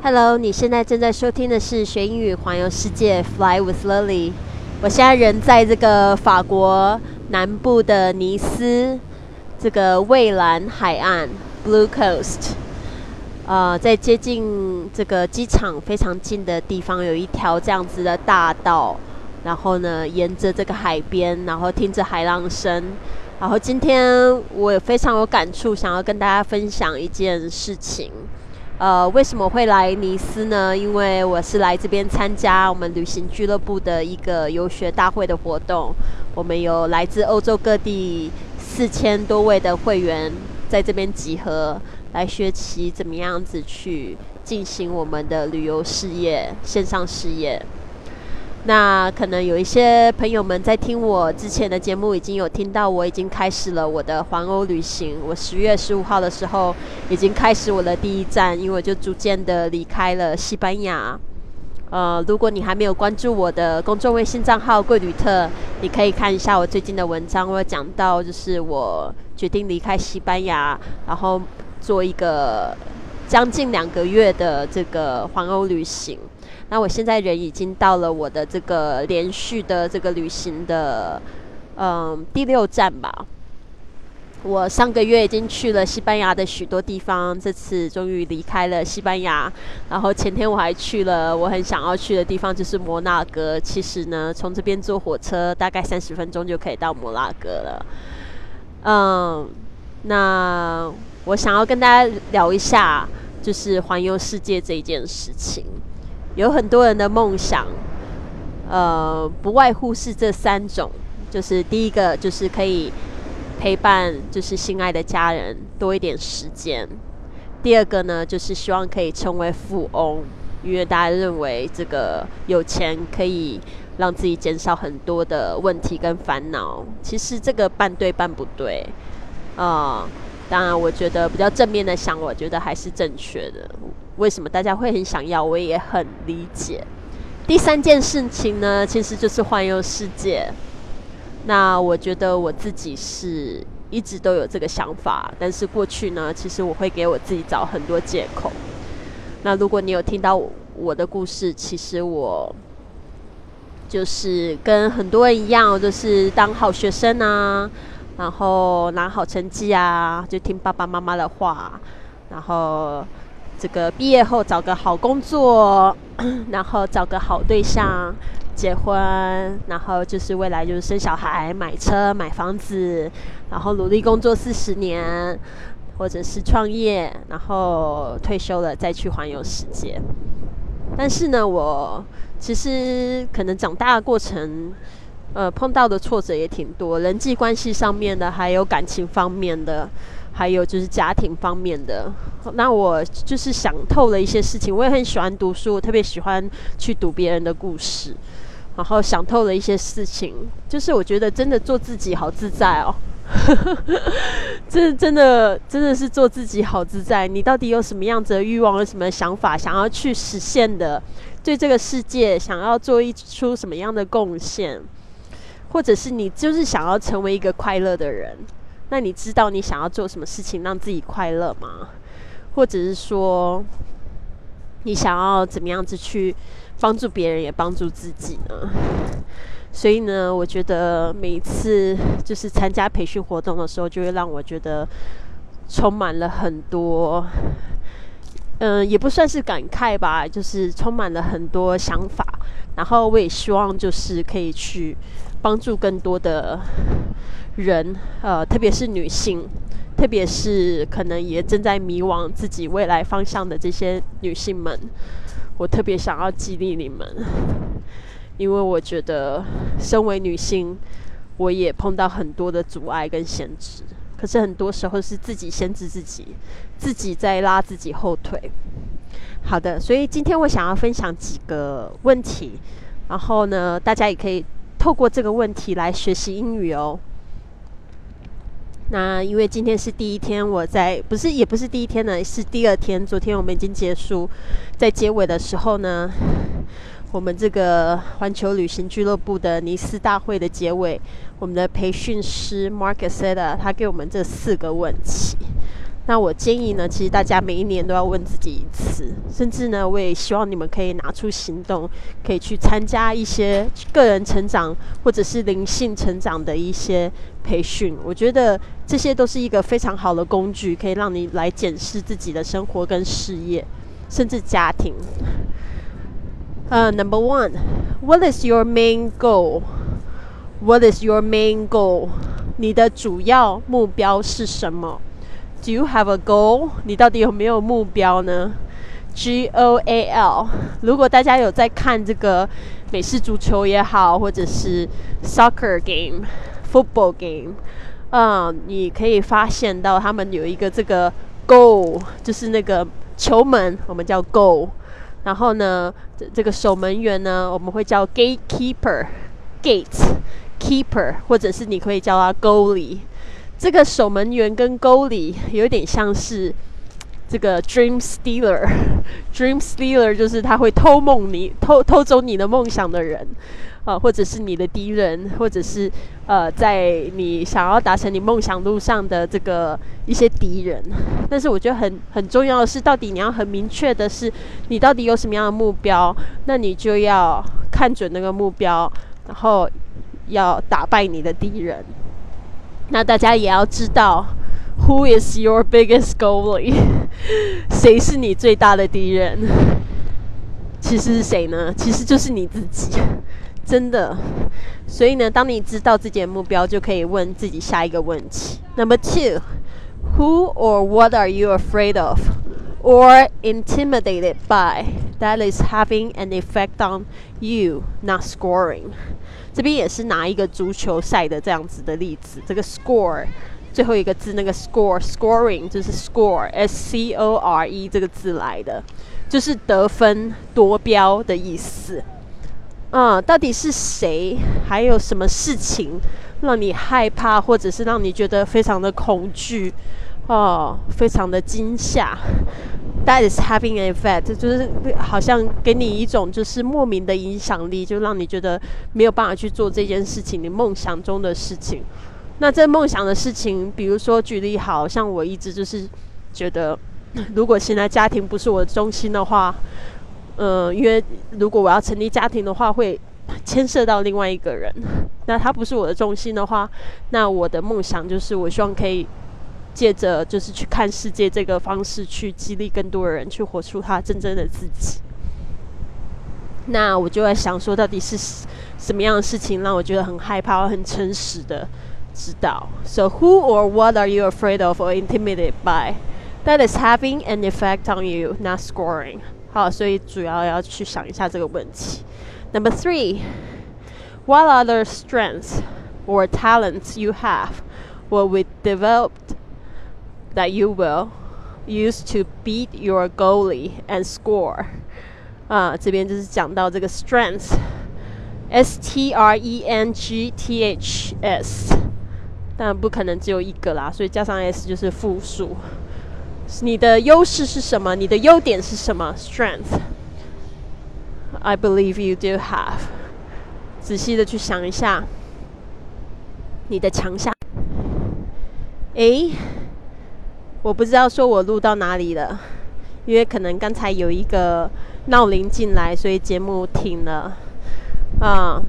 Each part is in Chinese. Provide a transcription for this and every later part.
Hello，你现在正在收听的是学英语环游世界 Fly with Lily。我现在人在这个法国南部的尼斯，这个蔚蓝海岸 Blue Coast。呃，在接近这个机场非常近的地方，有一条这样子的大道。然后呢，沿着这个海边，然后听着海浪声。然后今天我也非常有感触，想要跟大家分享一件事情。呃，为什么会来尼斯呢？因为我是来这边参加我们旅行俱乐部的一个游学大会的活动。我们有来自欧洲各地四千多位的会员在这边集合，来学习怎么样子去进行我们的旅游事业、线上事业。那可能有一些朋友们在听我之前的节目，已经有听到我已经开始了我的环欧旅行。我十月十五号的时候已经开始我的第一站，因为我就逐渐的离开了西班牙。呃，如果你还没有关注我的公众微信账号“贵旅特”，你可以看一下我最近的文章。我讲到就是我决定离开西班牙，然后做一个将近两个月的这个环欧旅行。那我现在人已经到了我的这个连续的这个旅行的，嗯，第六站吧。我上个月已经去了西班牙的许多地方，这次终于离开了西班牙。然后前天我还去了我很想要去的地方，就是摩纳哥。其实呢，从这边坐火车大概三十分钟就可以到摩纳哥了。嗯，那我想要跟大家聊一下，就是环游世界这一件事情。有很多人的梦想，呃，不外乎是这三种，就是第一个就是可以陪伴，就是心爱的家人多一点时间；第二个呢，就是希望可以成为富翁，因为大家认为这个有钱可以让自己减少很多的问题跟烦恼。其实这个半对半不对，啊，当然我觉得比较正面的想，我觉得还是正确的。为什么大家会很想要？我也很理解。第三件事情呢，其实就是环游世界。那我觉得我自己是一直都有这个想法，但是过去呢，其实我会给我自己找很多借口。那如果你有听到我的故事，其实我就是跟很多人一样，就是当好学生啊，然后拿好成绩啊，就听爸爸妈妈的话，然后。这个毕业后找个好工作，然后找个好对象，结婚，然后就是未来就是生小孩、买车、买房子，然后努力工作四十年，或者是创业，然后退休了再去环游世界。但是呢，我其实可能长大的过程，呃，碰到的挫折也挺多，人际关系上面的，还有感情方面的。还有就是家庭方面的，那我就是想透了一些事情。我也很喜欢读书，我特别喜欢去读别人的故事，然后想透了一些事情。就是我觉得真的做自己好自在哦，这真的真的是做自己好自在。你到底有什么样子的欲望，有什么想法想要去实现的？对这个世界想要做一出什么样的贡献，或者是你就是想要成为一个快乐的人？那你知道你想要做什么事情让自己快乐吗？或者是说，你想要怎么样子去帮助别人也帮助自己呢？所以呢，我觉得每一次就是参加培训活动的时候，就会让我觉得充满了很多，嗯，也不算是感慨吧，就是充满了很多想法。然后我也希望就是可以去帮助更多的。人，呃，特别是女性，特别是可能也正在迷惘自己未来方向的这些女性们，我特别想要激励你们，因为我觉得身为女性，我也碰到很多的阻碍跟限制，可是很多时候是自己限制自己，自己在拉自己后腿。好的，所以今天我想要分享几个问题，然后呢，大家也可以透过这个问题来学习英语哦。那因为今天是第一天，我在不是也不是第一天呢，是第二天。昨天我们已经结束，在结尾的时候呢，我们这个环球旅行俱乐部的尼斯大会的结尾，我们的培训师 Mark s e t a 他给我们这四个问题。那我建议呢，其实大家每一年都要问自己一次，甚至呢，我也希望你们可以拿出行动，可以去参加一些个人成长或者是灵性成长的一些培训。我觉得这些都是一个非常好的工具，可以让你来检视自己的生活跟事业，甚至家庭。呃，Number one，What is your main goal？What is your main goal？你的主要目标是什么？Do you have a goal？你到底有没有目标呢？G O A L。如果大家有在看这个美式足球也好，或者是 soccer game、football game，嗯，你可以发现到他们有一个这个 goal，就是那个球门，我们叫 goal。然后呢，这这个守门员呢，我们会叫 gatekeeper，gatekeeper，或者是你可以叫他 goalie。这个守门员跟沟里有点像是这个 dream stealer，dream stealer 就是他会偷梦你、偷偷走你的梦想的人啊，或者是你的敌人，或者是呃，在你想要达成你梦想路上的这个一些敌人。但是我觉得很很重要的是，到底你要很明确的是，你到底有什么样的目标，那你就要看准那个目标，然后要打败你的敌人。那大家也要知道，Who is your biggest goalie？谁是你最大的敌人？其实是谁呢？其实就是你自己，真的。所以呢，当你知道自己的目标，就可以问自己下一个问题。Number two，Who or what are you afraid of or intimidated by that is having an effect on you not scoring？这边也是拿一个足球赛的这样子的例子，这个 score 最后一个字那个 score scoring 就是 score s c o r e 这个字来的，就是得分夺标的意思。嗯，到底是谁？还有什么事情让你害怕，或者是让你觉得非常的恐惧？哦，非常的惊吓。That is having an effect，就是好像给你一种就是莫名的影响力，就让你觉得没有办法去做这件事情，你梦想中的事情。那这梦想的事情，比如说举例，好像我一直就是觉得，如果现在家庭不是我的中心的话，嗯，因为如果我要成立家庭的话，会牵涉到另外一个人，那他不是我的中心的话，那我的梦想就是我希望可以。借着就是去看世界这个方式，去激励更多的人去活出他真正的自己。那我就在想说，到底是什么样的事情让我觉得很害怕，很诚实的知道。So who or what are you afraid of or intimidated by that is having an effect on you not scoring？好，所以主要要去想一下这个问题。Number three, what other strengths or talents you have will be developed that you will use to beat your goalie and score。啊，这边就是讲到这个 strength，s t r e n g t h s，但不可能只有一个啦，所以加上 s 就是复数。你的优势是什么？你的优点是什么？Strength。I believe you do have。仔细的去想一下，你的强项。诶。 我不知道说我录到哪里了，因为可能刚才有一个闹铃进来，所以节目停了。啊，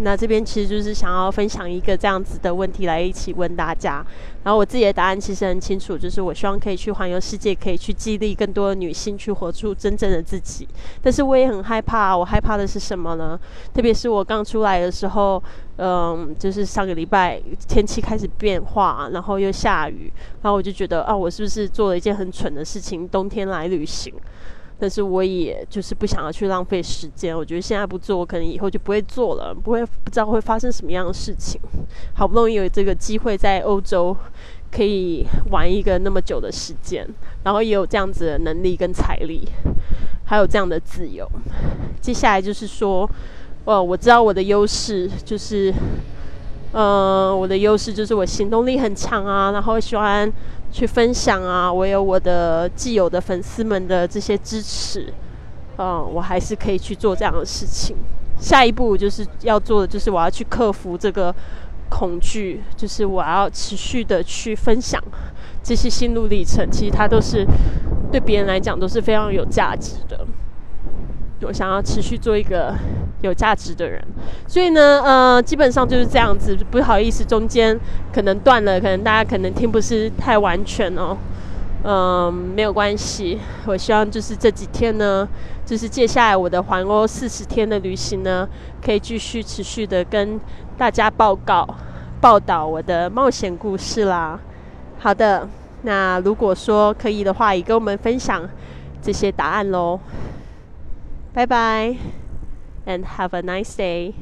那这边其实就是想要分享一个这样子的问题来一起问大家。然后我自己的答案其实很清楚，就是我希望可以去环游世界，可以去激励更多的女性去活出真正的自己。但是我也很害怕，我害怕的是什么呢？特别是我刚出来的时候。嗯，就是上个礼拜天气开始变化，然后又下雨，然后我就觉得啊，我是不是做了一件很蠢的事情？冬天来旅行，但是我也就是不想要去浪费时间。我觉得现在不做，我可能以后就不会做了，不会不知道会发生什么样的事情。好不容易有这个机会在欧洲可以玩一个那么久的时间，然后也有这样子的能力跟财力，还有这样的自由。接下来就是说。哦，我知道我的优势就是，嗯，我的优势就是我行动力很强啊，然后喜欢去分享啊，我有我的既有的粉丝们的这些支持，嗯，我还是可以去做这样的事情。下一步就是要做的，就是我要去克服这个恐惧，就是我要持续的去分享，这些心路历程，其实它都是对别人来讲都是非常有价值的。我想要持续做一个有价值的人，所以呢，呃，基本上就是这样子。不好意思，中间可能断了，可能大家可能听不是太完全哦。嗯，没有关系。我希望就是这几天呢，就是接下来我的环欧四十天的旅行呢，可以继续持续的跟大家报告、报道我的冒险故事啦。好的，那如果说可以的话，也跟我们分享这些答案喽。拜拜，and have a nice day.